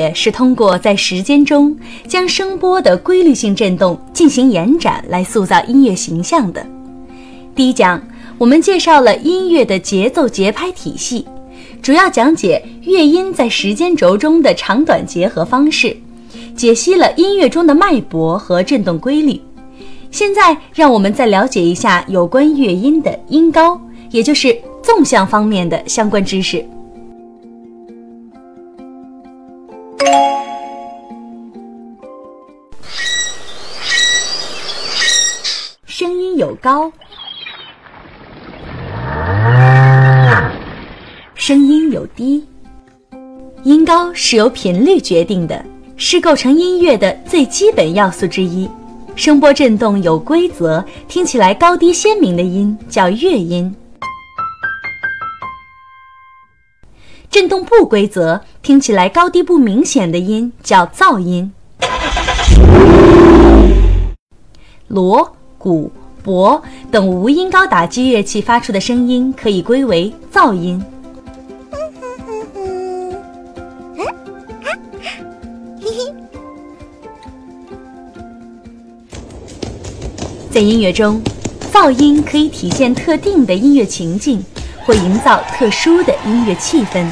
乐是通过在时间中将声波的规律性振动进行延展来塑造音乐形象的。第一讲，我们介绍了音乐的节奏节拍体系，主要讲解乐音在时间轴中的长短结合方式，解析了音乐中的脉搏和振动规律。现在，让我们再了解一下有关乐音的音高，也就是纵向方面的相关知识。有高，声音有低。音高是由频率决定的，是构成音乐的最基本要素之一。声波振动有规则，听起来高低鲜明的音叫乐音；振动不规则，听起来高低不明显的音叫噪音。锣、鼓、钹等无音高打击乐器发出的声音可以归为噪音。在音乐中，噪音可以体现特定的音乐情境，或营造特殊的音乐气氛。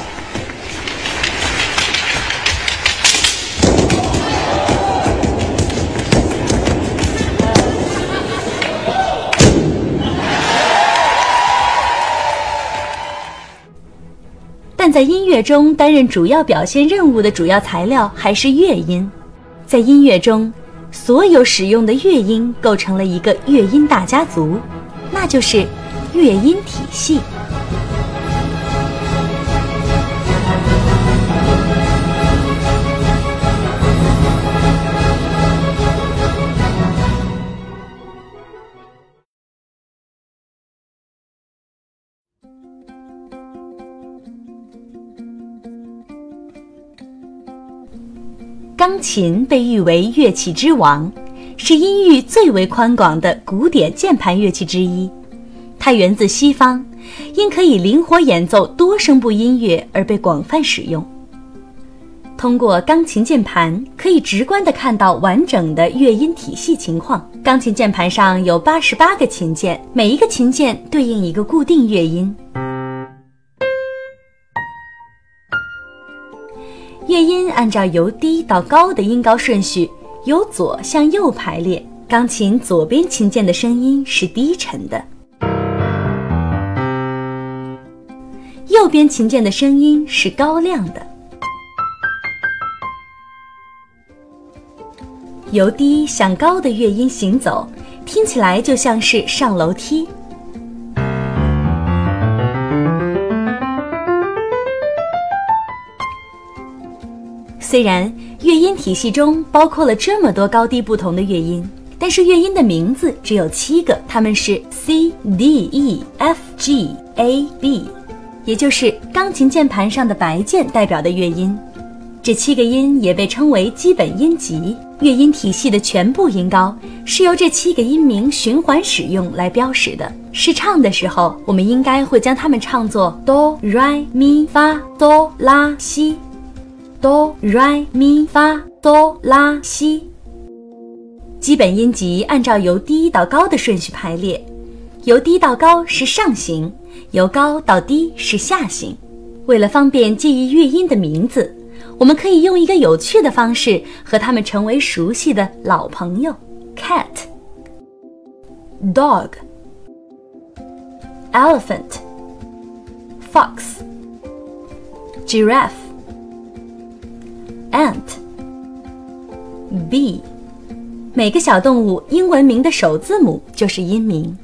在音乐中担任主要表现任务的主要材料还是乐音，在音乐中。所有使用的乐音构成了一个乐音大家族，那就是乐音体系。钢琴被誉为乐器之王，是音域最为宽广的古典键盘乐器之一。它源自西方，因可以灵活演奏多声部音乐而被广泛使用。通过钢琴键盘，可以直观地看到完整的乐音体系情况。钢琴键盘上有八十八个琴键，每一个琴键对应一个固定乐音。乐音按照由低到高的音高顺序，由左向右排列。钢琴左边琴键的声音是低沉的，右边琴键的声音是高亮的。由低向高的乐音行走，听起来就像是上楼梯。虽然乐音体系中包括了这么多高低不同的乐音，但是乐音的名字只有七个，它们是 C、D、E、F、G、A、B，也就是钢琴键盘上的白键代表的乐音。这七个音也被称为基本音级。乐音体系的全部音高是由这七个音名循环使用来标识的。试唱的时候，我们应该会将它们唱作哆、来、咪、发、哆、拉、西。哆来咪发哆拉西，基本音级按照由低到高的顺序排列，由低到高是上行，由高到低是下行。为了方便记忆乐音的名字，我们可以用一个有趣的方式和它们成为熟悉的老朋友：cat、dog、elephant、fox、giraffe。ant、B，每个小动物英文名的首字母就是音名。